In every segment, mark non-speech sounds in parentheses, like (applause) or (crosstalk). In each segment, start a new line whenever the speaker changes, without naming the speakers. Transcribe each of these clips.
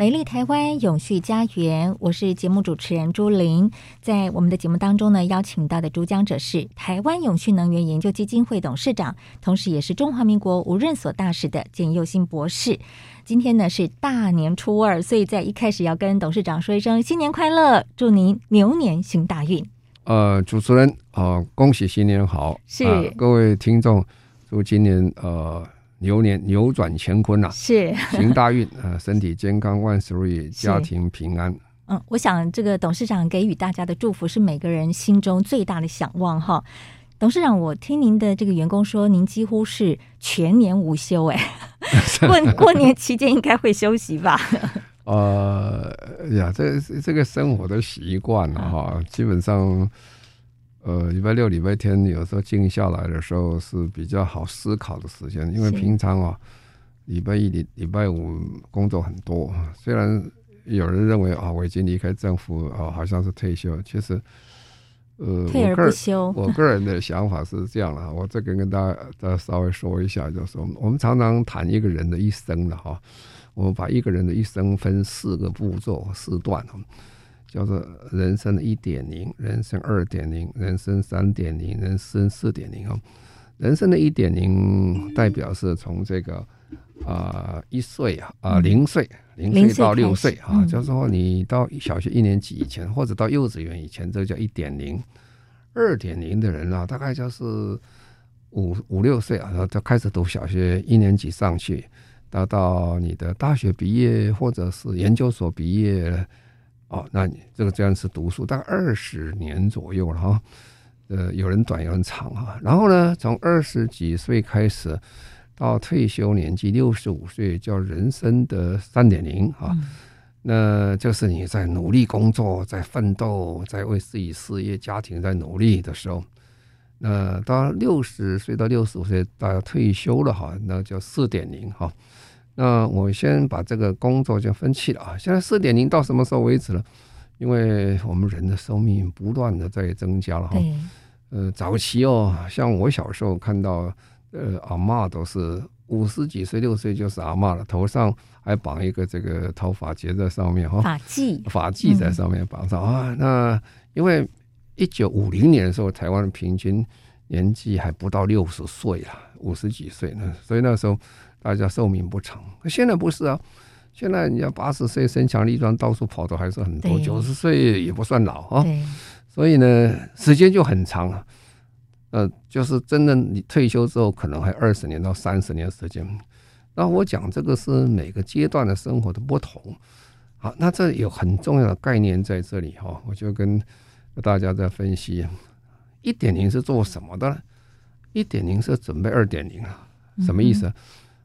美丽台湾永续家园，我是节目主持人朱琳。在我们的节目当中呢，邀请到的主讲者是台湾永续能源研究基金会董事长，同时也是中华民国无任所大使的简佑新博士。今天呢是大年初二，所以在一开始要跟董事长说一声新年快乐，祝您牛年行大运。
呃，主持人啊、呃，恭喜新年好！
是、
呃、各位听众，祝今年呃。牛年扭转乾坤呐、啊，
是 (laughs)
行大运啊，身体健康，万事如意，家庭平安。
嗯，我想这个董事长给予大家的祝福是每个人心中最大的想望哈。董事长，我听您的这个员工说，您几乎是全年无休哎，(laughs) 过过年期间应该会休息吧？(laughs)
呃呀，这这个生活的习惯了哈，基本上。呃，礼拜六、礼拜天有时候静下来的时候是比较好思考的时间，因为平常啊，礼拜一、礼礼拜五工作很多。虽然有人认为啊，我已经离开政府啊，好像是退休，其实，呃，
退而不休。
我 (laughs) 个人的想法是这样的，我这个跟大家再稍微说一下，就是我们常常谈一个人的一生的哈，我们把一个人的一生分四个步骤、四段。叫做人生的一点零，人生二点零，人生三点零，人生四点零哦。人生的一点零代表是从这个啊、呃、一岁啊啊零岁零岁到六岁啊，就是说你到小学一年级以前，或者到幼稚园以前，这叫一点零。二点零的人啊，大概就是五五六岁啊，然后就开始读小学一年级上去，到到你的大学毕业或者是研究所毕业。哦，那你这个这样是读书大概二十年左右了哈，呃，有人短有人长哈。然后呢，从二十几岁开始到退休年纪六十五岁，叫人生的三点零啊。那就是你在努力工作，在奋斗，在为自己事业、家庭在努力的时候。那到六十岁到六十五岁，大家退休了哈，那叫四点零哈。那我先把这个工作就分期了啊。现在四点零到什么时候为止呢？因为我们人的寿命不断的在增加了哈。呃，早期哦，像我小时候看到，呃，阿嬷都是五十几岁、六岁就是阿嬷了，头上还绑一个这个头发结在上面哈。发
髻。
发髻在上面绑上啊。那因为一九五零年的时候，台湾的平均年纪还不到六十岁啊，五十几岁呢，所以那时候。大家寿命不长，现在不是啊，现在你要八十岁身强力壮，到处跑的还是很多，九十岁也不算老啊。所以呢，时间就很长了。呃，就是真的，你退休之后可能还二十年到三十年时间。那我讲这个是每个阶段的生活的不同。好，那这有很重要的概念在这里哈，我就跟大家在分析，一点零是做什么的呢？一点零是准备二点零啊，什么意思？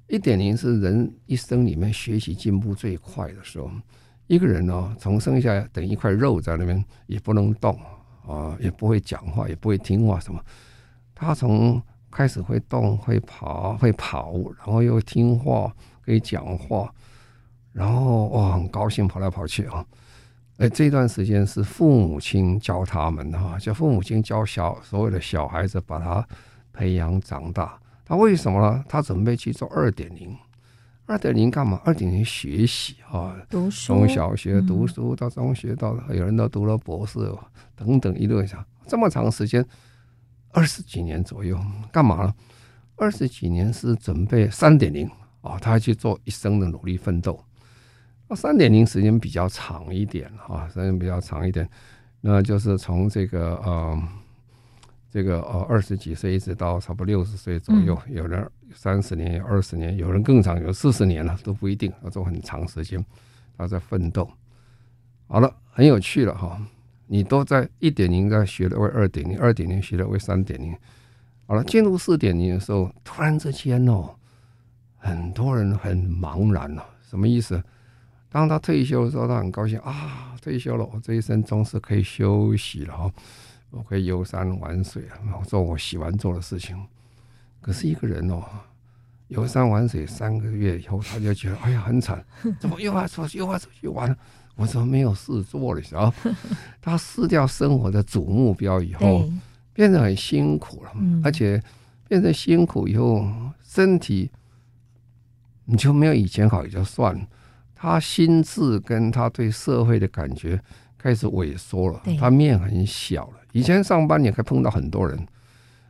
一点零是人一生里面学习进步最快的时候。一个人哦，从生下来等一块肉在那边，也不能动啊，也不会讲话，也不会听话什么。他从开始会动、会跑、会跑，然后又听话，可以讲话，然后哇，很高兴跑来跑去啊。哎，这段时间是父母亲教他们的哈，叫父母亲教小所有的小孩子，把他培养长大。他为什么呢？他准备去做二点零，二点零干嘛？二点零学习啊，读书，从小学读书到中学，到有人都读了博士等等一路上，这么长时间，二十几年左右，干嘛呢？二十几年是准备三点零啊，他去做一生的努力奋斗。那三点零时间比较长一点啊，时间比较长一点，那就是从这个呃。这个哦二十几岁一直到差不多六十岁左右，有人三十年、二十年，有人更长，有四十年了都不一定，要做很长时间，他在奋斗。好了，很有趣了哈，你都在一点零在学了为二点零，二点零学了为三点零。好了，进入四点零的时候，突然之间哦，很多人很茫然了，什么意思？当他退休的时候，他很高兴啊，退休了，我这一生终是可以休息了哈。我可以游山玩水啊，做我喜欢做的事情。可是一个人哦，游山玩水三个月以后，他就觉得哎呀很惨，怎么又要出去又要出去玩？我怎么没有事做了，然后 (laughs) 他失掉生活的主目标以后，变得很辛苦了，而且变得辛苦以后，身体你就没有以前好也就算了，他心智跟他对社会的感觉开始萎缩了，他面很小了。以前上班你可以碰到很多人。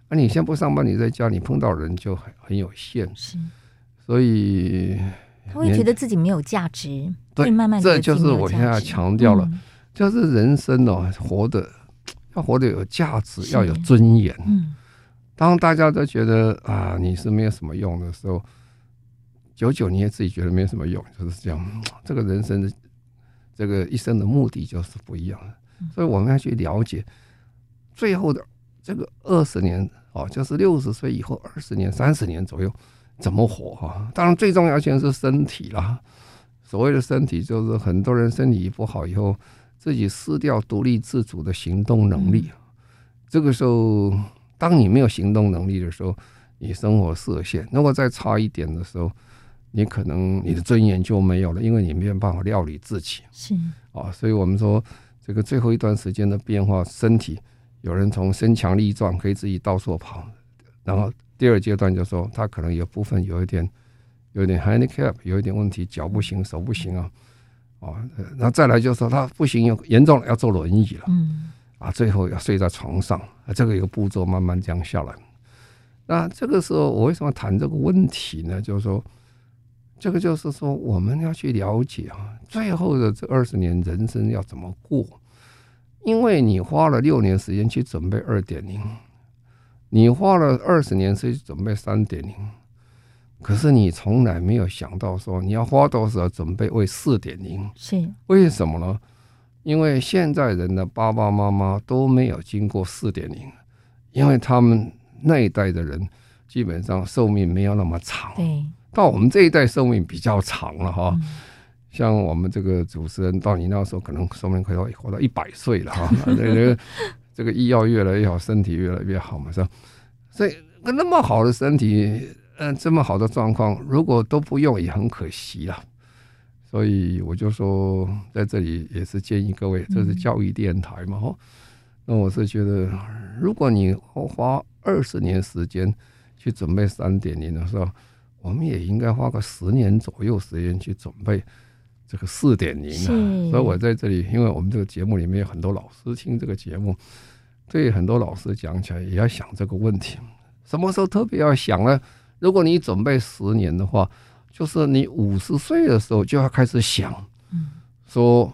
那、啊、你先不上班，你在家里碰到人就很很有限，是，所以
他会觉得自己没有价值，
对，
慢慢
这就是我现在强调了，嗯、就是人生哦，活的要活得有价值，要有尊严。嗯，当大家都觉得啊你是没有什么用的时候，久久你也自己觉得没有什么用，就是这样。(tsk) 这个人生的这个一生的目的就是不一样的，所以我们要去了解最后的。这个二十年哦，就是六十岁以后二十年、三十年左右怎么活哈？当然最重要先是身体啦。所谓的身体，就是很多人身体不好以后，自己失掉独立自主的行动能力。这个时候，当你没有行动能力的时候，你生活设限。如果再差一点的时候，你可能你的尊严就没有了，因为你没有办法料理自己。是啊，所以我们说，这个最后一段时间的变化，身体。有人从身强力壮，可以自己到处跑，然后第二阶段就说他可能有部分有一点，有一点 handicap，有一点问题，脚不行，手不行啊，哦，那再来就说他不行，有严重了要坐轮椅了，嗯，啊，最后要睡在床上，啊，这个一个步骤慢慢这样下来。那这个时候我为什么谈这个问题呢？就是说，这个就是说我们要去了解啊，最后的这二十年人生要怎么过。因为你花了六年时间去准备二点零，你花了二十年时间去准备三点零，可是你从来没有想到说你要花多少准备为四点零。是为什么呢？因为现在人的爸爸妈妈都没有经过四点零，因为他们那一代的人基本上寿命没有那么长。对，到我们这一代寿命比较长了哈。像我们这个主持人，到你那时候可能寿命可以活到一百岁了哈。(laughs) 这个这个医药越来越好，身体越来越好嘛，是吧？所以那么好的身体，嗯，这么好的状况，如果都不用，也很可惜了。所以我就说，在这里也是建议各位，这是教育电台嘛，哈。那我是觉得，如果你花二十年时间去准备三点零的时候，我们也应该花个十年左右时间去准备。这个四点零啊，所以我在这里，因为我们这个节目里面有很多老师听这个节目，对很多老师讲起来也要想这个问题。什么时候特别要想呢？如果你准备十年的话，就是你五十岁的时候就要开始想，说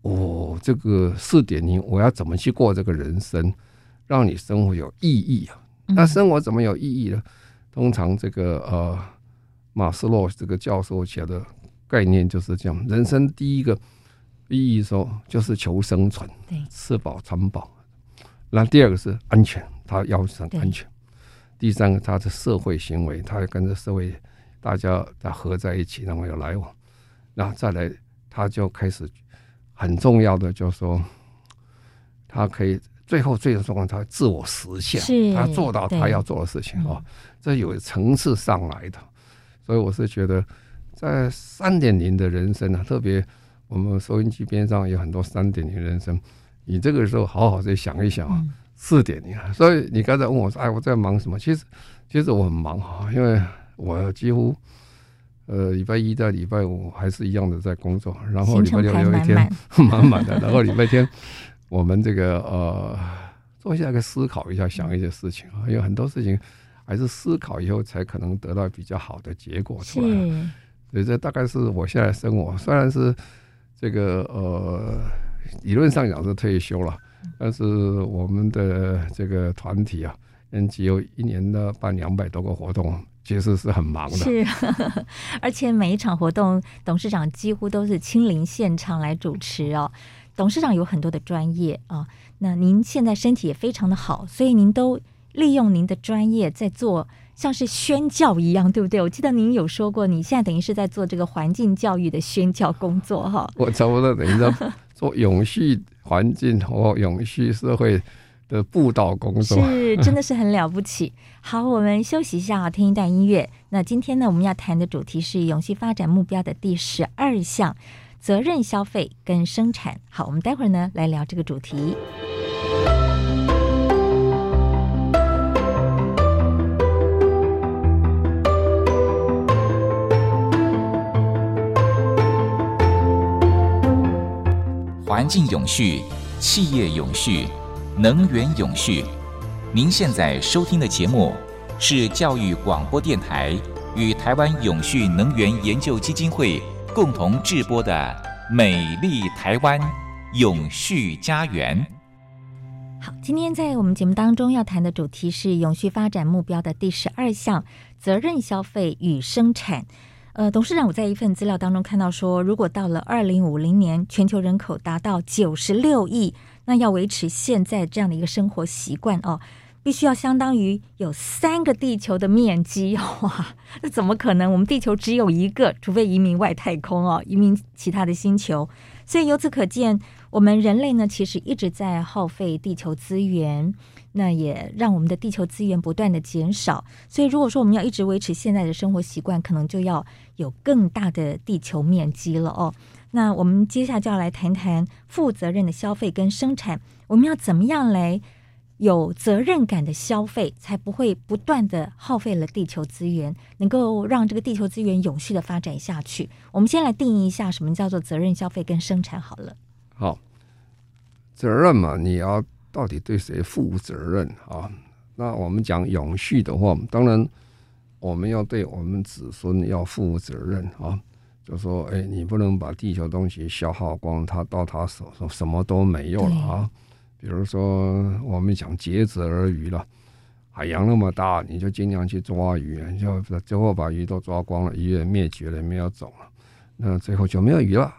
哦，这个四点零我要怎么去过这个人生，让你生活有意义啊？那生活怎么有意义呢？通常这个呃，马斯洛这个教授写的。概念就是这样，人生第一个意义说就是求生存，对，吃饱穿饱。那第二个是安全，他要求安全。第三个，他的社会行为，他要跟着社会大家在合在一起，然后有来往。然后再来，他就开始很重要的，就是说他可以最后最终状况，他自我实现，他做到他要做的事情啊，这有层次上来的。所以我是觉得。在三点零的人生啊，特别我们收音机边上有很多三点零人生，你这个时候好好再想一想啊，四点零啊。所以你刚才问我说：“哎，我在忙什么？”其实，其实我很忙哈，因为我几乎呃礼拜一到礼拜五还是一样的在工作，然后礼拜六有一天 (laughs) 满满的，然后礼拜天我们这个呃坐下来思考一下，想一些事情啊，有很多事情还是思考以后才可能得到比较好的结果出来。所以这大概是我现在生活，虽然是这个呃理论上讲是退休了，但是我们的这个团体啊，NGO 一年的办两百多个活动，其实是很忙的。
是，(laughs) 而且每一场活动，董事长几乎都是亲临现场来主持哦。董事长有很多的专业啊，那您现在身体也非常的好，所以您都利用您的专业在做。像是宣教一样，对不对？我记得您有说过，你现在等于是在做这个环境教育的宣教工作，哈。
我差不多等于在做永续环境和永续社会的布道工作，
是真的是很了不起。好，我们休息一下啊，听一段音乐。那今天呢，我们要谈的主题是永续发展目标的第十二项：责任消费跟生产。好，我们待会儿呢来聊这个主题。
环境永续，企业永续，能源永续。您现在收听的节目是教育广播电台与台湾永续能源研究基金会共同制播的《美丽台湾永续家园》。
好，今天在我们节目当中要谈的主题是永续发展目标的第十二项：责任消费与生产。呃，董事长，我在一份资料当中看到说，如果到了二零五零年，全球人口达到九十六亿，那要维持现在这样的一个生活习惯哦，必须要相当于有三个地球的面积 (laughs) 哇！那怎么可能？我们地球只有一个，除非移民外太空哦，移民其他的星球。所以由此可见，我们人类呢，其实一直在耗费地球资源。那也让我们的地球资源不断的减少，所以如果说我们要一直维持现在的生活习惯，可能就要有更大的地球面积了哦。那我们接下来就要来谈谈负责任的消费跟生产，我们要怎么样来有责任感的消费，才不会不断的耗费了地球资源，能够让这个地球资源永续的发展下去。我们先来定义一下什么叫做责任消费跟生产好了。
好，责任嘛，你要。到底对谁负责任啊？那我们讲永续的话，当然我们要对我们子孙要负责任啊。就说，哎，你不能把地球东西消耗光，他到他手上什么都没有了啊。比如说，我们讲竭泽而渔了，海洋那么大，你就尽量去抓鱼，你就最后把鱼都抓光了，鱼也灭绝了，没有种了，那最后就没有鱼了。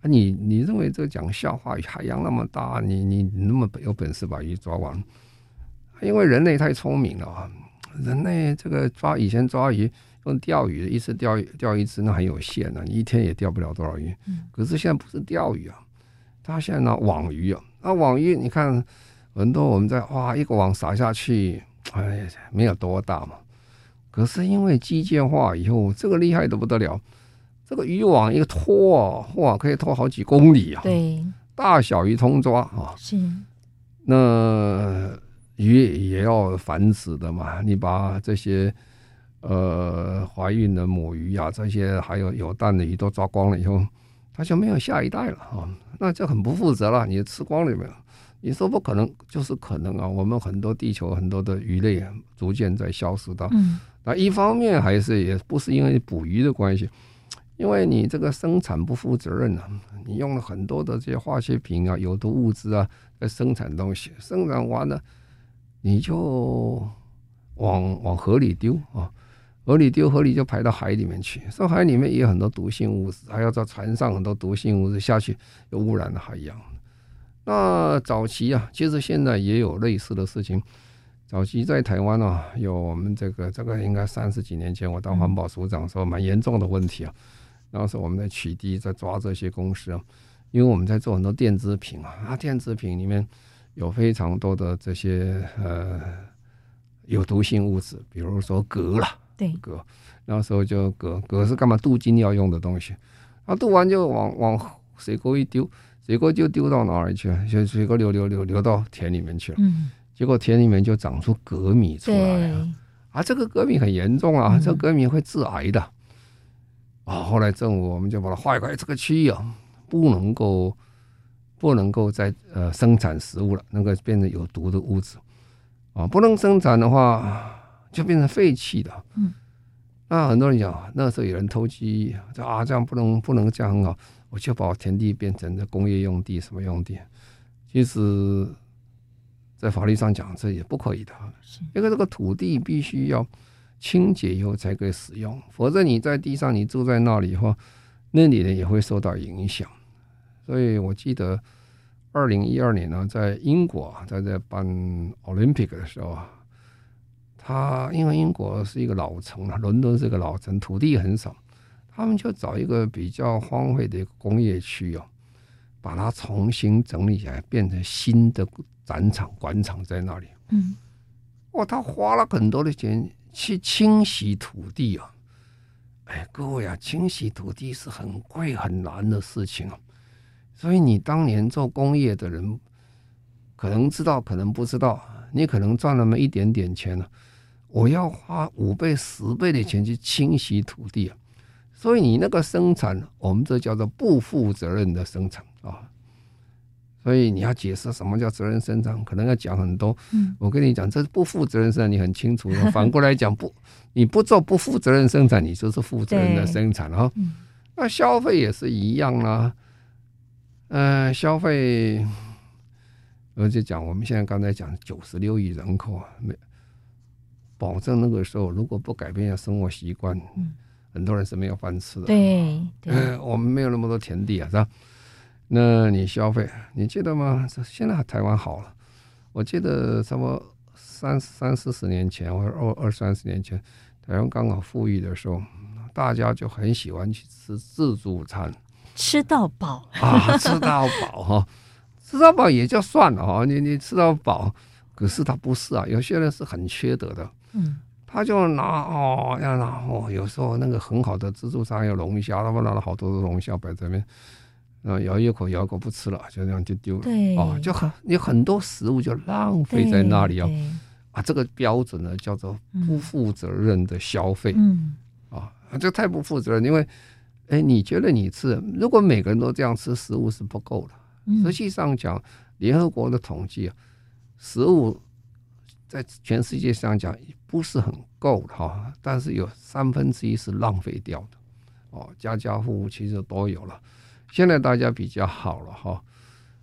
啊你，你你认为这个讲笑话？海洋那么大，你你那么有本事把鱼抓完？因为人类太聪明了啊！人类这个抓以前抓鱼用钓鱼，一次钓钓一只那很有限的，你一天也钓不了多少鱼。可是现在不是钓鱼啊，他现在拿网鱼啊，那网鱼你看很多我们在哇一个网撒下去，哎，没有多大嘛。可是因为机械化以后，这个厉害的不得了。这个渔网一个拖啊，哇，可以拖好几公里啊！
对，
大小鱼通抓啊。
是，
那鱼也要繁殖的嘛。你把这些呃怀孕的母鱼啊，这些还有有蛋的鱼都抓光了以后，它就没有下一代了啊。那就很不负责了。你吃光了没有？你说不可能，就是可能啊。我们很多地球很多的鱼类逐渐在消失的。嗯。那一方面还是也不是因为捕鱼的关系。因为你这个生产不负责任啊，你用了很多的这些化学品啊、有毒物质啊，在生产东西，生产完了你就往往河里丢啊，河里丢，河里就排到海里面去，说海里面也有很多毒性物质，还要在船上很多毒性物质下去，又污染了海洋。那早期啊，其实现在也有类似的事情。早期在台湾啊，有我们这个这个应该三十几年前，我当环保署长时候，蛮严重的问题啊。当时我们在取缔，在抓这些公司啊，因为我们在做很多电子品啊，啊，电子品里面有非常多的这些呃有毒性物质，比如说镉啦，
对，
镉，那时候就镉，镉是干嘛镀金要用的东西，啊，镀完就往往水沟一丢，水沟就丢到哪里去了？就水沟流流流流到田里面去了，嗯，结果田里面就长出镉米出来了，啊，这个镉米很严重啊，这个鎘米会致癌的。啊，后来政府我们就把它划一块，这个区域啊，不能够不能够再呃生产食物了，那个变成有毒的物质啊，不能生产的话就变成废弃的。嗯，那很多人讲，那时候有人偷鸡，就啊这样不能不能这样很好，我就把我田地变成这工业用地什么用地，其实，在法律上讲这也不可以的，因为这个土地必须要。清洁以后才可以使用，否则你在地上，你住在那里以后，那里呢也会受到影响。所以我记得二零一二年呢，在英国在这办 Olympic 的时候啊，他因为英国是一个老城啊，伦敦是个老城，土地很少，他们就找一个比较荒废的一个工业区哦，把它重新整理起来，变成新的展场、馆场在那里。
嗯，
哇，他花了很多的钱去清洗土地啊！哎，各位啊，清洗土地是很贵很难的事情啊。所以你当年做工业的人，可能知道，可能不知道，你可能赚那么一点点钱了。我要花五倍、十倍的钱去清洗土地啊！所以你那个生产，我们这叫做不负责任的生产啊！所以你要解释什么叫责任生产，可能要讲很多。嗯，我跟你讲，这是不负责任生产，你很清楚。(laughs) 反过来讲，不，你不做不负责任生产，你就是负责任的生产啊！那消费也是一样啊。嗯、呃，消费，而且讲，我们现在刚才讲九十六亿人口啊，没。保证那个时候，如果不改变生活习惯，嗯，很多人是没有饭吃的。
对，对、
呃，我们没有那么多田地啊，是吧？那你消费，你记得吗？现在台湾好了，我记得差不多三三四十年前，或者二二三十年前，台湾刚好富裕的时候，大家就很喜欢去吃自助餐，
吃到饱
啊，吃到饱 (laughs) 哈，吃到饱也就算了哈，你你吃到饱，可是他不是啊，有些人是很缺德的。嗯，他就拿哦，要拿哦，有时候那个很好的自助餐有龙虾，他们拿了好多的龙虾摆在那边，啊，咬一口咬一口不吃了，就这样就丢了。对，哦，就很有很多食物就浪费在那里哦。啊，这个标准呢叫做不负责任的消费。嗯，啊，这太不负责任，因为，哎，你觉得你吃，如果每个人都这样吃，食物是不够的。实际上讲，联合国的统计啊，食物。在全世界上讲不是很够的哈，但是有三分之一是浪费掉的哦，家家户户其实都有了。现在大家比较好了哈，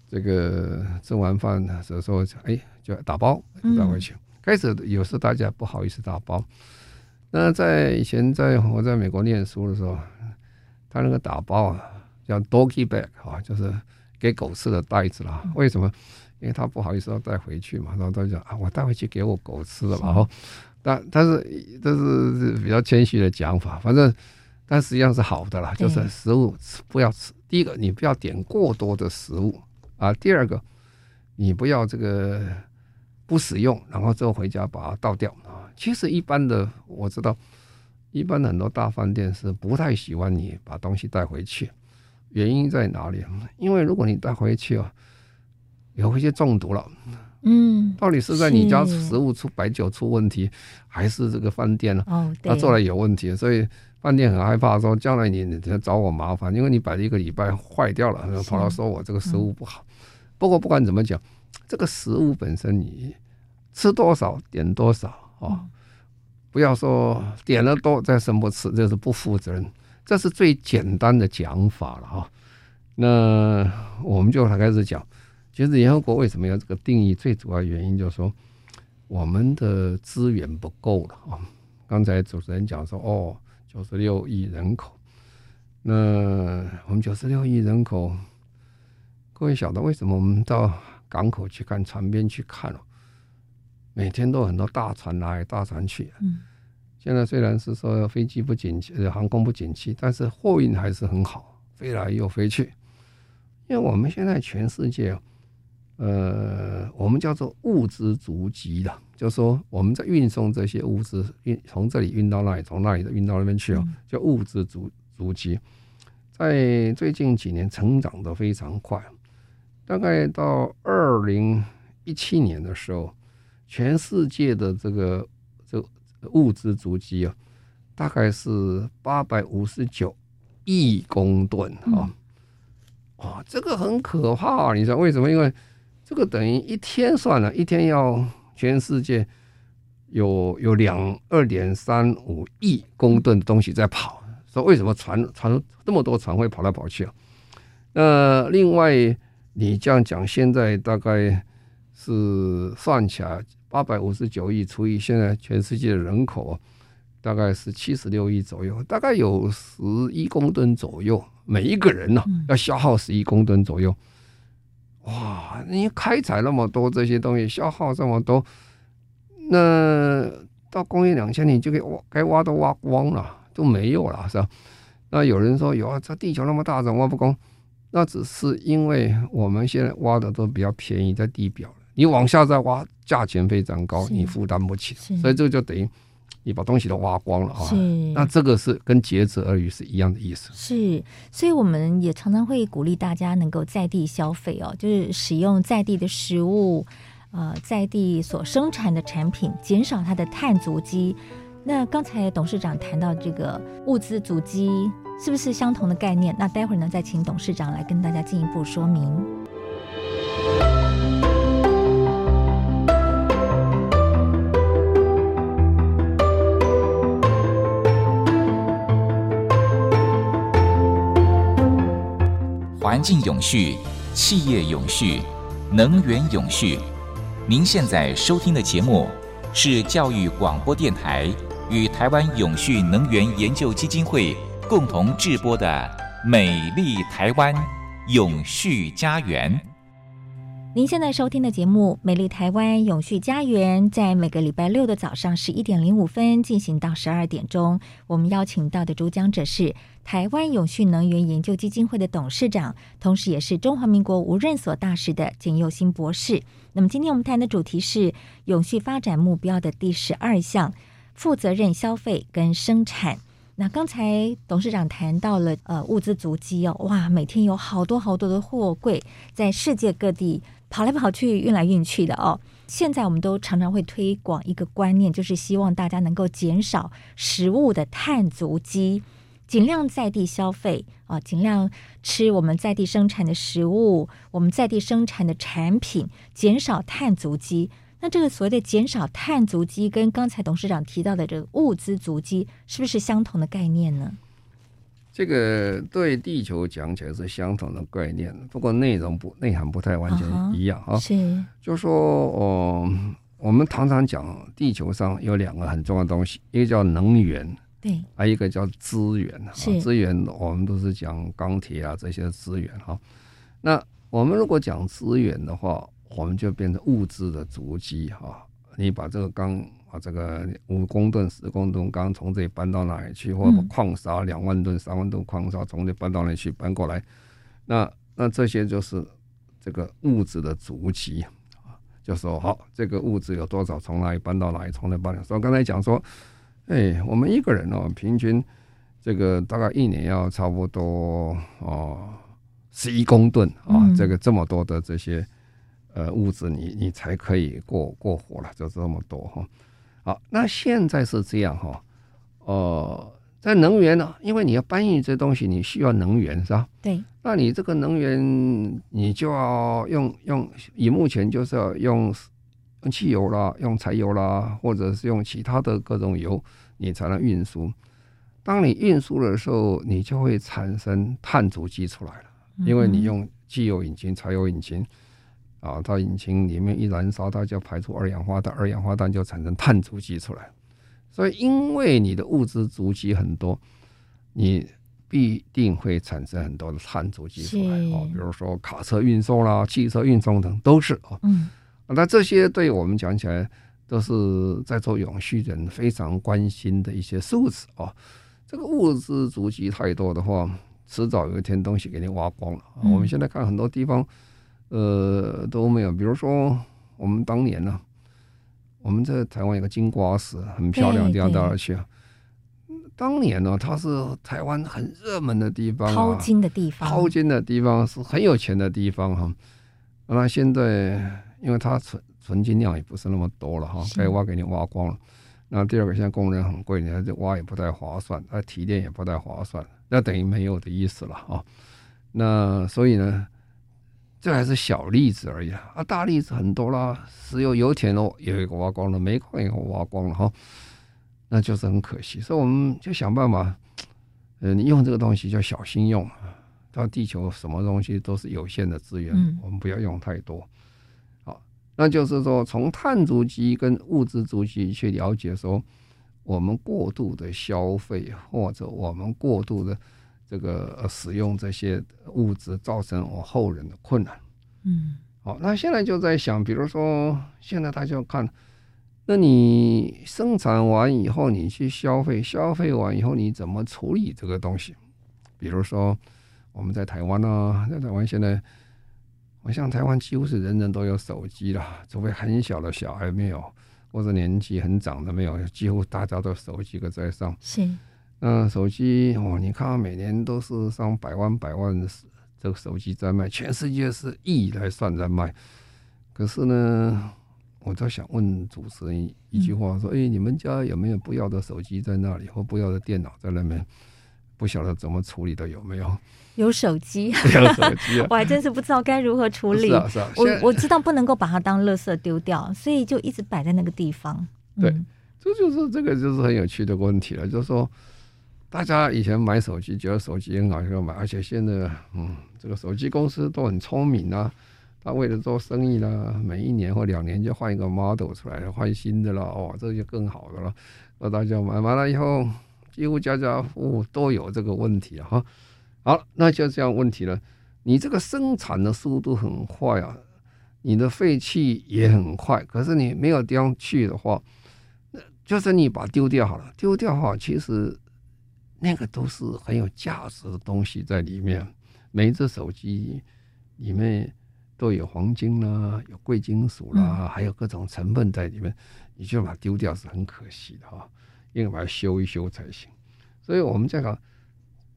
这个吃完饭的时候哎就打包带回去。开始有时大家不好意思打包，那在以前在我在美国念书的时候，他那个打包啊叫 doggy bag 哈，就是给狗吃的袋子啦。为什么？因为他不好意思要带回去嘛，然后他就讲啊，我带回去给我狗吃了，然后，但但是这是比较谦虚的讲法，反正但实际上是好的啦，就是食物不要吃。第一个，你不要点过多的食物啊；第二个，你不要这个不使用，然后之后回家把它倒掉啊。其实一般的我知道，一般的很多大饭店是不太喜欢你把东西带回去，原因在哪里？因为如果你带回去啊。有一些中毒了，嗯，到底是在你家食物出白酒出问题，还是这个饭店呢？哦，他做的有问题，所以饭店很害怕说将来你你找我麻烦，因为你摆了一个礼拜坏掉了，跑来说我这个食物不好。不过不管怎么讲，这个食物本身你吃多少点多少啊，不要说点了多再生不吃，这是不负责任，这是最简单的讲法了哈。那我们就开始讲。其实联合国为什么要这个定义？最主要原因就是说，我们的资源不够了啊。刚才主持人讲说，哦，九十六亿人口，那我们九十六亿人口，各位晓得为什么我们到港口去看船边去看了？每天都有很多大船来大船去。嗯。现在虽然是说飞机不景气，航空不景气，但是货运还是很好，飞来又飞去。因为我们现在全世界。呃，我们叫做物资足迹的，就是说我们在运送这些物资，运从这里运到那里，从那里运到那边去啊，叫物资足足迹。在最近几年成长的非常快，大概到二零一七年的时候，全世界的这个这物资足迹啊，大概是八百五十九亿公吨啊，哇，这个很可怕，你知道为什么？因为这个等于一天算了，一天要全世界有有两二点三五亿公吨的东西在跑，说为什么船船这么多船会跑来跑去啊？那另外你这样讲，现在大概是算起来八百五十九亿除以现在全世界的人口，大概是七十六亿左右，大概有十一公吨左右，每一个人呢、啊、要消耗十一公吨左右。哇！你开采那么多这些东西，消耗这么多，那到工业两千年就可以挖，该挖都挖光了，都没有了，是吧？那有人说有啊，这地球那么大，怎么挖不光？那只是因为我们现在挖的都比较便宜，在地表，你往下再挖，价钱非常高，你负担不起，所以这就等于你把东西都挖光了啊。
是，
那这个是跟竭泽而渔是一样的意思。
是，所以我们也常常会鼓励大家能够在地消费哦，就是使用在地的食物，呃，在地所生产的产品，减少它的碳足迹。那刚才董事长谈到这个物资足迹，是不是相同的概念？那待会儿呢，再请董事长来跟大家进一步说明。
环境永续，企业永续，能源永续。您现在收听的节目是教育广播电台。与台湾永续能源研究基金会共同制播的《美丽台湾永续家园》。
您现在收听的节目《美丽台湾永续家园》在每个礼拜六的早上十一点零五分进行到十二点钟。我们邀请到的主讲者是台湾永续能源研究基金会的董事长，同时也是中华民国无任所大使的简佑新博士。那么，今天我们谈的主题是永续发展目标的第十二项。负责任消费跟生产。那刚才董事长谈到了呃物资足迹哦，哇，每天有好多好多的货柜在世界各地跑来跑去、运来运去的哦。现在我们都常常会推广一个观念，就是希望大家能够减少食物的碳足迹，尽量在地消费啊，尽量吃我们在地生产的食物，我们在地生产的产品，减少碳足迹。那这个所谓的减少碳足迹，跟刚才董事长提到的这个物资足迹，是不是相同的概念呢？
这个对地球讲起来是相同的概念，不过内容不内涵不太完全一样啊。
是，
就说哦，我们常常讲地球上有两个很重要的东西，一个叫能源，
对，
还有一个叫资源。
啊
资源，我们都是讲钢铁啊这些资源哈。那我们如果讲资源的话，我们就变成物质的足迹哈，你把这个钢啊，这个五公吨、十公吨钢从这里搬到哪里去，或者矿砂两万吨、三万吨矿砂从这里搬到哪里去搬过来，那那这些就是这个物质的足迹啊，就说好，这个物质有多少，从哪里搬到哪里，从哪里搬。所以刚才讲说，哎，我们一个人哦，平均这个大概一年要差不多哦十一公吨啊，这个这么多的这些。呃，物质你你才可以过过活了，就这么多哈。好，那现在是这样哈。呃，在能源呢，因为你要搬运这东西，你需要能源是吧？
对。
那你这个能源，你就要用用，以目前就是要用用汽油啦，用柴油啦，或者是用其他的各种油，你才能运输。当你运输的时候，你就会产生碳足迹出来了，因为你用汽油引擎、柴油引擎。啊，它引擎里面一燃烧，它就排出二氧化碳，二氧化碳就产生碳足迹出来。所以，因为你的物资足迹很多，你必定会产生很多的碳足迹出来。哦，比如说卡车运送啦、汽车运送等都是哦。嗯，那这些对我们讲起来都是在做永续人非常关心的一些数字哦。这个物资足迹太多的话，迟早有一天东西给你挖光了。我们现在看很多地方。呃，都没有。比如说，我们当年呢、啊，我们在台湾有个金瓜石，很漂亮的地方，到哪去啊？当年呢、啊，它是台湾很热门的地方、啊，
淘金的地方，
淘金的地方是很有钱的地方哈、啊。那现在，因为它存存金量也不是那么多了哈，该挖给你挖光了。那第二个，现在工人很贵，你看这挖也不太划算，它提炼也不太划算，那等于没有的意思了啊。那所以呢？这还是小例子而已啊，大例子很多啦。石油油田哦，有一个挖光了，煤矿也挖光了哈，那就是很可惜。所以我们就想办法，嗯，你用这个东西就小心用。到地球什么东西都是有限的资源，我们不要用太多。好，那就是说，从碳足迹跟物质足迹去了解说，我们过度的消费或者我们过度的。这个使用这些物质造成我后人的困难，嗯，好，那现在就在想，比如说现在大家看，那你生产完以后，你去消费，消费完以后你怎么处理这个东西？比如说我们在台湾呢，在台湾现在好像台湾几乎是人人都有手机了，除非很小的小孩没有，或者年纪很长的没有，几乎大家都手机个在上。
是，
那手机哦，你看每年都是上百万百万的这个手机在卖，全世界是亿来算在卖。可是呢，我就想问主持人一句话：说，哎、嗯，你们家有没有不要的手机在那里，或不要的电脑在那边？不晓得怎么处理的，有没有？
有手机，(laughs)
有手机、啊，(laughs)
我还真是不知道该如何处理。(laughs) 是啊，是啊。我我知道不能够把它当垃圾丢掉，所以就一直摆在那个地方。
对，嗯、这就是这个就是很有趣的问题了。就是说，大家以前买手机觉得手机很好就买，而且现在嗯，这个手机公司都很聪明啊，他为了做生意呢，每一年或两年就换一个 model 出来，换新的了，哦，这就更好的了。那大家买完了以后。几乎家家户户都有这个问题啊！哈，好，那就这样问题了。你这个生产的速度很快啊，你的废气也很快。可是你没有地方去的话，那就是你把丢掉好了。丢掉的话，其实那个都是很有价值的东西在里面。每一只手机里面都有黄金啦，有贵金属啦，还有各种成分在里面，你就把它丢掉是很可惜的哈。应该把它修一修才行，所以我们在讲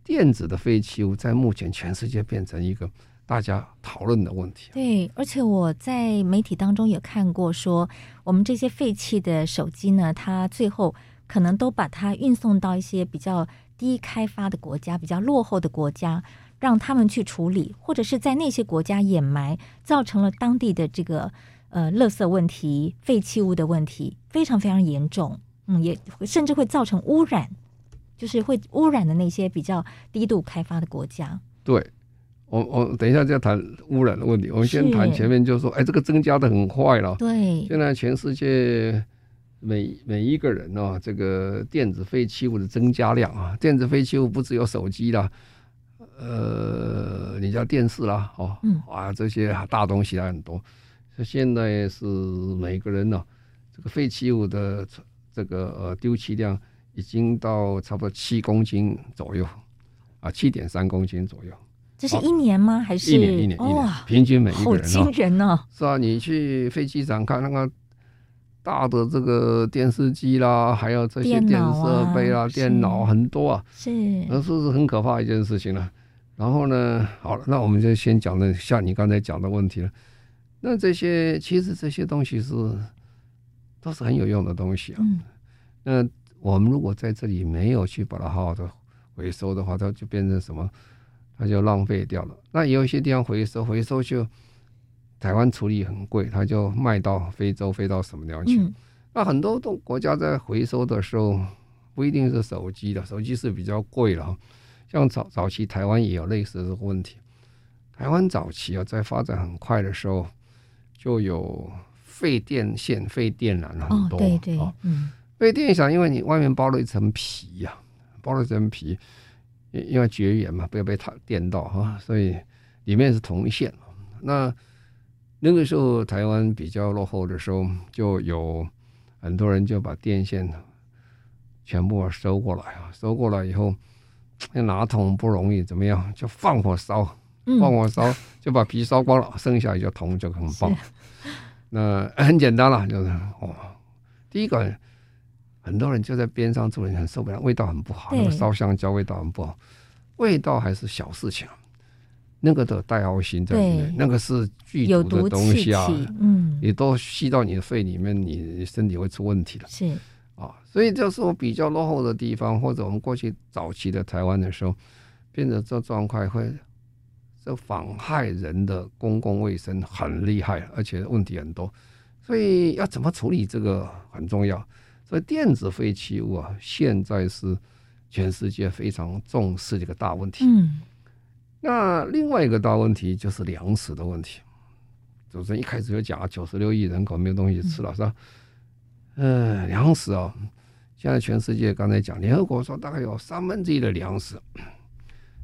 电子的废弃物，在目前全世界变成一个大家讨论的问题。
对，而且我在媒体当中也看过，说我们这些废弃的手机呢，它最后可能都把它运送到一些比较低开发的国家、比较落后的国家，让他们去处理，或者是在那些国家掩埋，造成了当地的这个呃垃圾问题、废弃物的问题非常非常严重。嗯，也甚至会造成污染，就是会污染的那些比较低度开发的国家。
对，我我等一下再谈污染的问题。我们先谈前面，就是说，哎，这个增加的很快了。
对，
现在全世界每每一个人啊，这个电子废弃物的增加量啊，电子废弃物不只有手机啦，呃，你家电视啦，哦，嗯，啊，这些大东西还很多。现在是每个人呢、啊，这个废弃物的。这个呃丢弃量已经到差不多七公斤左右，啊，七点三公斤左右。
这是一年吗？还是
一年一年一年？平均每一个人
好惊人哦！
是啊，你去飞机场看那个大的这个电视机啦，还有这些电设备啦、电脑很多啊，
是，
那是不是很可怕一件事情了？然后呢，好了，那我们就先讲的像你刚才讲的问题了。那这些其实这些东西是。都是很有用的东西啊。嗯。那我们如果在这里没有去把它好好的回收的话，它就变成什么？它就浪费掉了。那有一些地方回收，回收就台湾处理很贵，它就卖到非洲，飞到什么地方去？那很多东国家在回收的时候，不一定是手机的，手机是比较贵了。像早早期台湾也有类似的问题。台湾早期啊，在发展很快的时候，就有。废电线、废电缆很多，哦、对对，嗯，废电线，因为你外面包了一层皮呀、啊，包了一层皮，因为绝缘嘛，不要被它电到哈，所以里面是铜线。那那个时候台湾比较落后的时候，就有很多人就把电线全部收过来啊，收过来以后，拿铜不容易，怎么样？就放火烧，放火烧，就把皮烧光了，剩下一个铜就很棒。那 (laughs) 很简单了，就是哦，第一个，很多人就在边上住，人很受不了，味道很不好。那个烧香蕉味道很不好，味道还是小事情，那个的代奥辛在里面，那个是剧毒的东西啊，嗯，你都吸到你的肺里面，你身体会出问题的。是啊，所以就是我比较落后的地方，或者我们过去早期的台湾的时候，变得这状况会。这妨害人的公共卫生很厉害，而且问题很多，所以要怎么处理这个很重要。所以电子废弃物啊，现在是全世界非常重视的一个大问题。嗯，那另外一个大问题就是粮食的问题。主持人一开始就讲，九十六亿人口没有东西吃了，是吧？嗯，粮食啊，现在全世界刚才讲，联合国说大概有三分之一的粮食。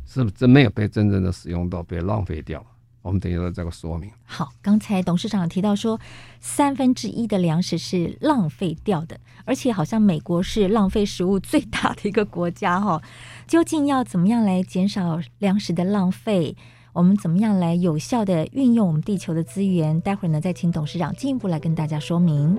是不是真没有被真正的使用到，被浪费掉？我们等一下再个说明。
好，刚才董事长提到说，三分之一的粮食是浪费掉的，而且好像美国是浪费食物最大的一个国家哈。究竟要怎么样来减少粮食的浪费？我们怎么样来有效地运用我们地球的资源？待会儿呢，再请董事长进一步来跟大家说明。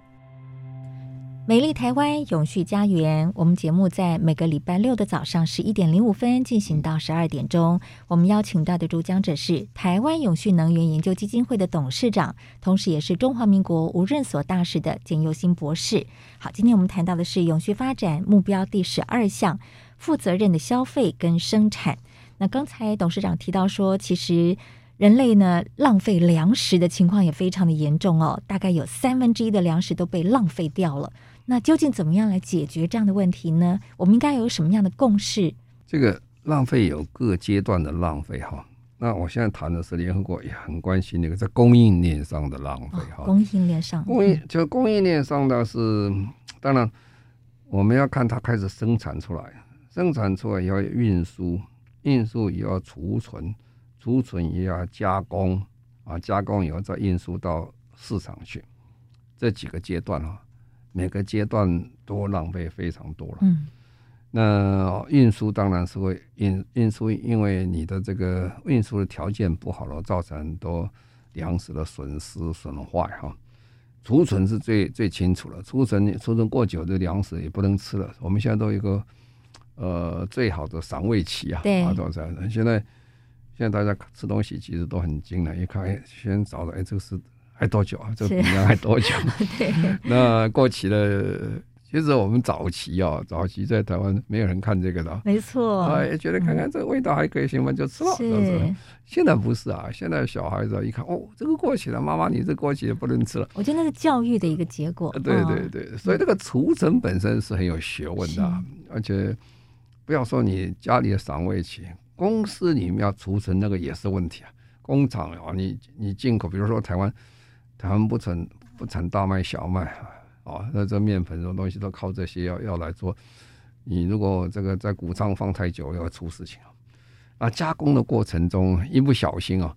美丽台湾永续家园，我们节目在每个礼拜六的早上十一点零五分进行到十二点钟。我们邀请到的主讲者是台湾永续能源研究基金会的董事长，同时也是中华民国无任所大使的简佑新博士。好，今天我们谈到的是永续发展目标第十二项：负责任的消费跟生产。那刚才董事长提到说，其实人类呢浪费粮食的情况也非常的严重哦，大概有三分之一的粮食都被浪费掉了。那究竟怎么样来解决这样的问题呢？我们应该有什么样的共识？
这个浪费有各阶段的浪费哈。那我现在谈的是联合国也很关心那个在供应链上的浪费哈。
供应链上，
供应就供应链上的是，当然我们要看它开始生产出来，生产出来要运输，运输也要储存，储存也要加工啊，加工以后再运输到市场去，这几个阶段哈。每个阶段都浪费非常多了。嗯，那运输当然是会运运输，因为你的这个运输的条件不好了，造成很多粮食的损失损坏哈。储存是最最清楚了，储存储存过久的粮食也不能吃了。我们现在都有一个呃最好的赏味期啊，
对，
多少？现在现在大家吃东西其实都很精了，一看哎，先找到哎，这个是。还多久啊？(laughs) 这个饼干还多久？(laughs)
对，
那过期了。其实我们早期啊，早期在台湾没有人看这个的，
没错。
啊，也觉得看看这个味道还可以行吗？就吃了。是。现在不是啊，现在小孩子一看哦，这个过期了，妈妈你这过期了不能吃了。
我觉得那是教育的一个结果。
对对对，所以这个储存本身是很有学问的，而且不要说你家里的赏味期，公司里面要储存那个也是问题啊。工厂啊，你你进口，比如说台湾。他们不产不产大麦、小麦啊，那这面粉这种东西都靠这些要要来做。你如果这个在谷仓放太久，要出事情啊。加工的过程中一不小心啊，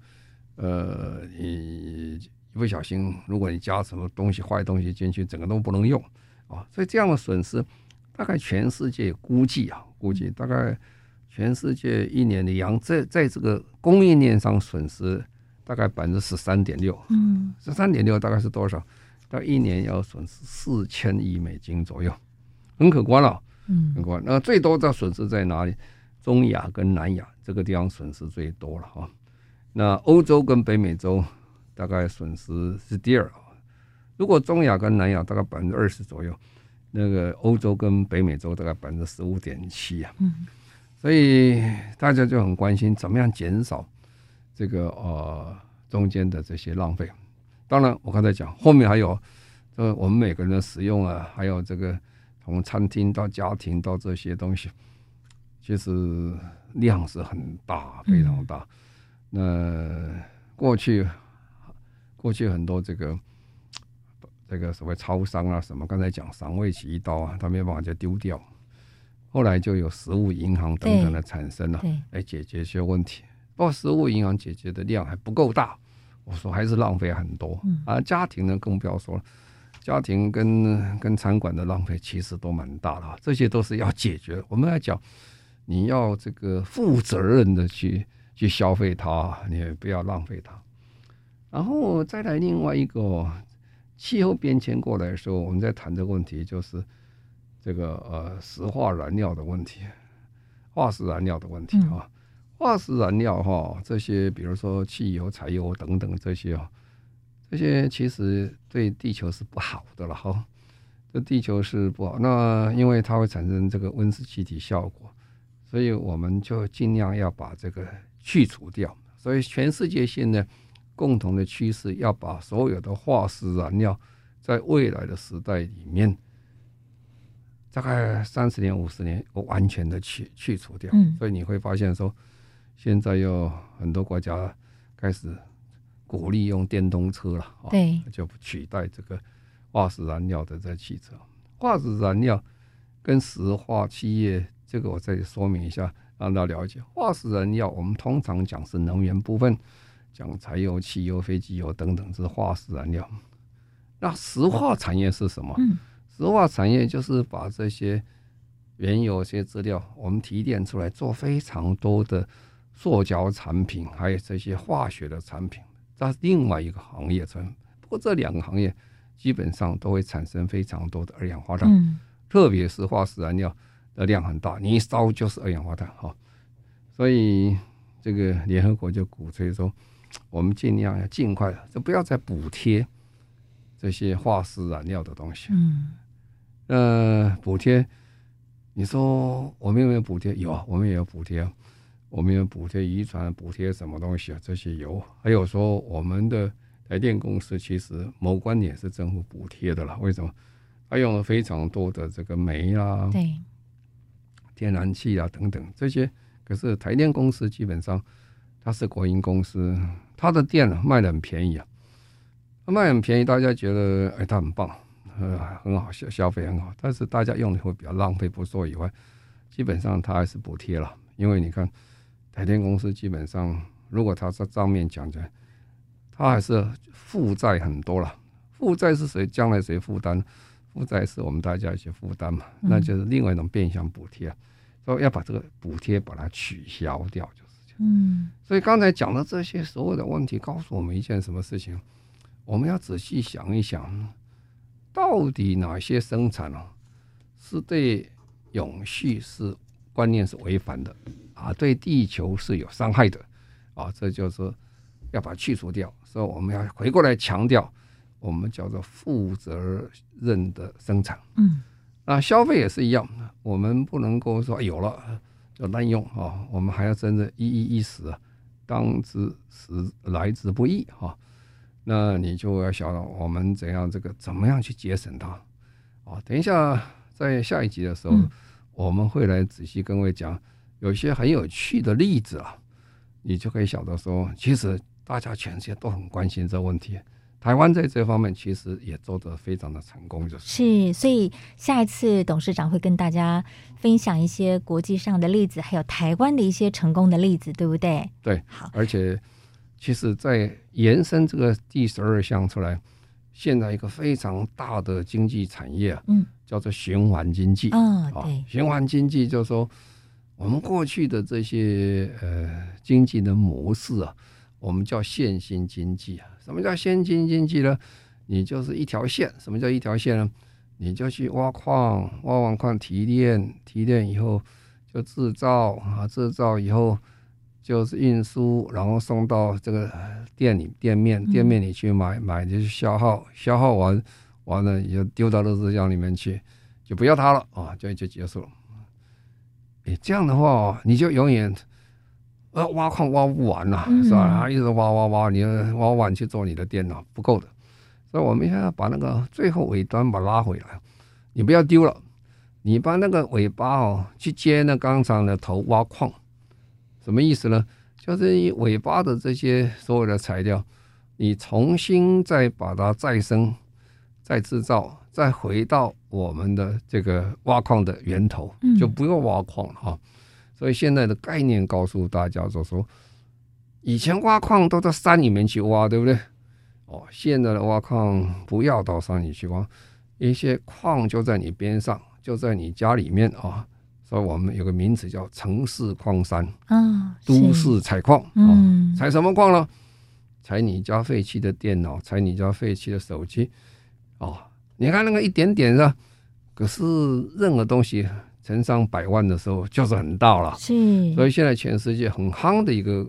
呃，你一不小心，如果你加什么东西坏东西进去，整个都不能用啊。所以这样的损失，大概全世界估计啊，估计大概全世界一年的羊在在这个供应链上损失。大概百分之十三点六，嗯，十三点六大概是多少？到一年要损失四千亿美金左右，很可观了，嗯，很可观。那最多的损失在哪里？中亚跟南亚这个地方损失最多了哈。那欧洲跟北美洲大概损失是第二。如果中亚跟南亚大概百分之二十左右，那个欧洲跟北美洲大概百分之十五点七啊，嗯，所以大家就很关心怎么样减少。这个呃中间的这些浪费，当然我刚才讲后面还有，呃我们每个人的使用啊，还有这个从餐厅到家庭到这些东西，其实量是很大，非常大。嗯、那过去过去很多这个这个所谓超商啊什么，刚才讲赏味期一刀啊，他没有办法就丢掉，后来就有食物银行等等的产生了，来解决一些问题。不过食物银行解决的量还不够大，我说还是浪费很多。啊家庭呢，更不要说了，家庭跟跟餐馆的浪费其实都蛮大的，这些都是要解决。我们来讲，你要这个负责任的去去消费它，你也不要浪费它。然后再来另外一个气候变迁过来的时候，我们在谈这个问题，就是这个呃石化燃料的问题，化石燃料的问题啊。化石燃料哈，这些比如说汽油、柴油等等这些啊，这些其实对地球是不好的了哈。这地球是不好，那因为它会产生这个温室气体效果，所以我们就尽量要把这个去除掉。所以全世界现在共同的趋势，要把所有的化石燃料在未来的时代里面，大概三十年、五十年，我完全的去去除掉。所以你会发现说。现在又很多国家开始鼓励用电动车了，
对，
就取代这个化石燃料的这汽车。化石燃料跟石化企业，这个我再说明一下，让大家了解。化石燃料我们通常讲是能源部分，讲柴油、汽油、飞机油等等，是化石燃料。那石化产业是什么？石化产业就是把这些原有些资料，我们提炼出来，做非常多的塑胶产品，还有这些化学的产品。这是另外一个行业层。不过这两个行业基本上都会产生非常多的二氧化碳，特别是化石燃料的量很大，你一烧就是二氧化碳哈。所以这个联合国就鼓吹说，我们尽量要尽快的，就不要再补贴。这些化石燃料的东西，嗯，呃，补贴，你说我们有没有补贴？有啊，我们也有补贴，我们有补贴遗传，补贴什么东西啊？这些有，还有说我们的台电公司其实某观点是政府补贴的了。为什么？他用了非常多的这个煤啊，对，天然气啊等等这些，可是台电公司基本上它是国营公司，它的电卖的很便宜啊。卖很便宜，大家觉得哎，它很棒，呃，很好消消费很好。但是大家用的会比较浪费，不说以外，基本上它还是补贴了。因为你看台电公司基本上，如果他在账面讲起来，它还是负债很多了。负债是谁？将来谁负担？负债是我们大家一起负担嘛，那就是另外一种变相补贴。所以要把这个补贴把它取消掉，就是这样。嗯。所以刚才讲的这些所有的问题，告诉我们一件什么事情？我们要仔细想一想，到底哪些生产啊是对永续是观念是违反的啊？对地球是有伤害的啊？这就是要把它去除掉。所以我们要回过来强调，我们叫做负责任的生产。嗯，那消费也是一样，我们不能够说有了就滥用啊，我们还要真正一一一时啊，当之时来之不易啊。那你就要晓得我们怎样这个怎么样去节省它啊？等一下在下一集的时候，我们会来仔细跟各位讲，有一些很有趣的例子啊，你就可以晓得说，其实大家全世界都很关心这问题。台湾在这方面其实也做得非常的成功，就是。
是，所以下一次董事长会跟大家分享一些国际上的例子，还有台湾的一些成功的例子，对不对？
对，
好，
而且。其实，在延伸这个第十二项出来，现在一个非常大的经济产业啊，嗯，叫做循环经济啊，对，循环经济就是说，我们过去的这些呃经济的模式啊，我们叫线性经济啊。什么叫线性经济呢？你就是一条线。什么叫一条线呢？你就去挖矿，挖完矿提炼，提炼以后就制造啊，制造以后。就是运输，然后送到这个店里、店面、店面里去买，买就是消耗，消耗完完了也就丢到垃圾箱里面去，就不要它了啊，就就结束了。哎，这样的话，你就永远呃挖矿挖不完了，是吧？一直挖挖挖，你挖完去做你的电脑不够的，所以我们现在把那个最后尾端把它拉回来，你不要丢了，你把那个尾巴哦去接那钢厂的头挖矿。什么意思呢？就是你尾巴的这些所有的材料，你重新再把它再生、再制造、再回到我们的这个挖矿的源头，就不用挖矿了哈、嗯。所以现在的概念告诉大家，就说以前挖矿都在山里面去挖，对不对？哦，现在的挖矿不要到山里去挖，一些矿就在你边上，就在你家里面啊。所以我们有个名词叫城市矿山啊，都市采矿啊，采什么矿呢？采你家废弃的电脑，采你家废弃的手机哦，你看那个一点点的，可是任何东西成上百万的时候就是很大了。是，所以现在全世界很夯的一个。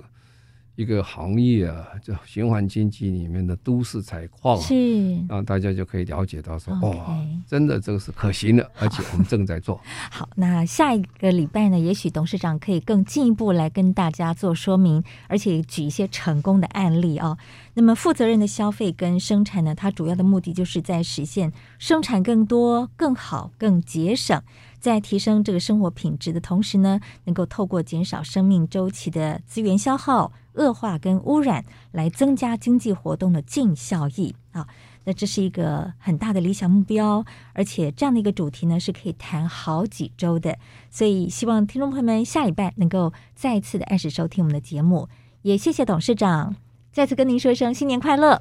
一个行业啊，就循环经济里面的都市采矿，是让大家就可以了解到说，哦，okay. 真的这个是可行的，而且我们正在做。(laughs)
好，那下一个礼拜呢，也许董事长可以更进一步来跟大家做说明，而且举一些成功的案例哦。那么，负责任的消费跟生产呢，它主要的目的就是在实现生产更多、更好、更节省。在提升这个生活品质的同时呢，能够透过减少生命周期的资源消耗、恶化跟污染，来增加经济活动的净效益啊。那这是一个很大的理想目标，而且这样的一个主题呢，是可以谈好几周的。所以希望听众朋友们下礼拜能够再次的按时收听我们的节目，也谢谢董事长，再次跟您说一声新年快乐。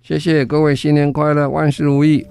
谢谢各位，新年快乐，万事如意。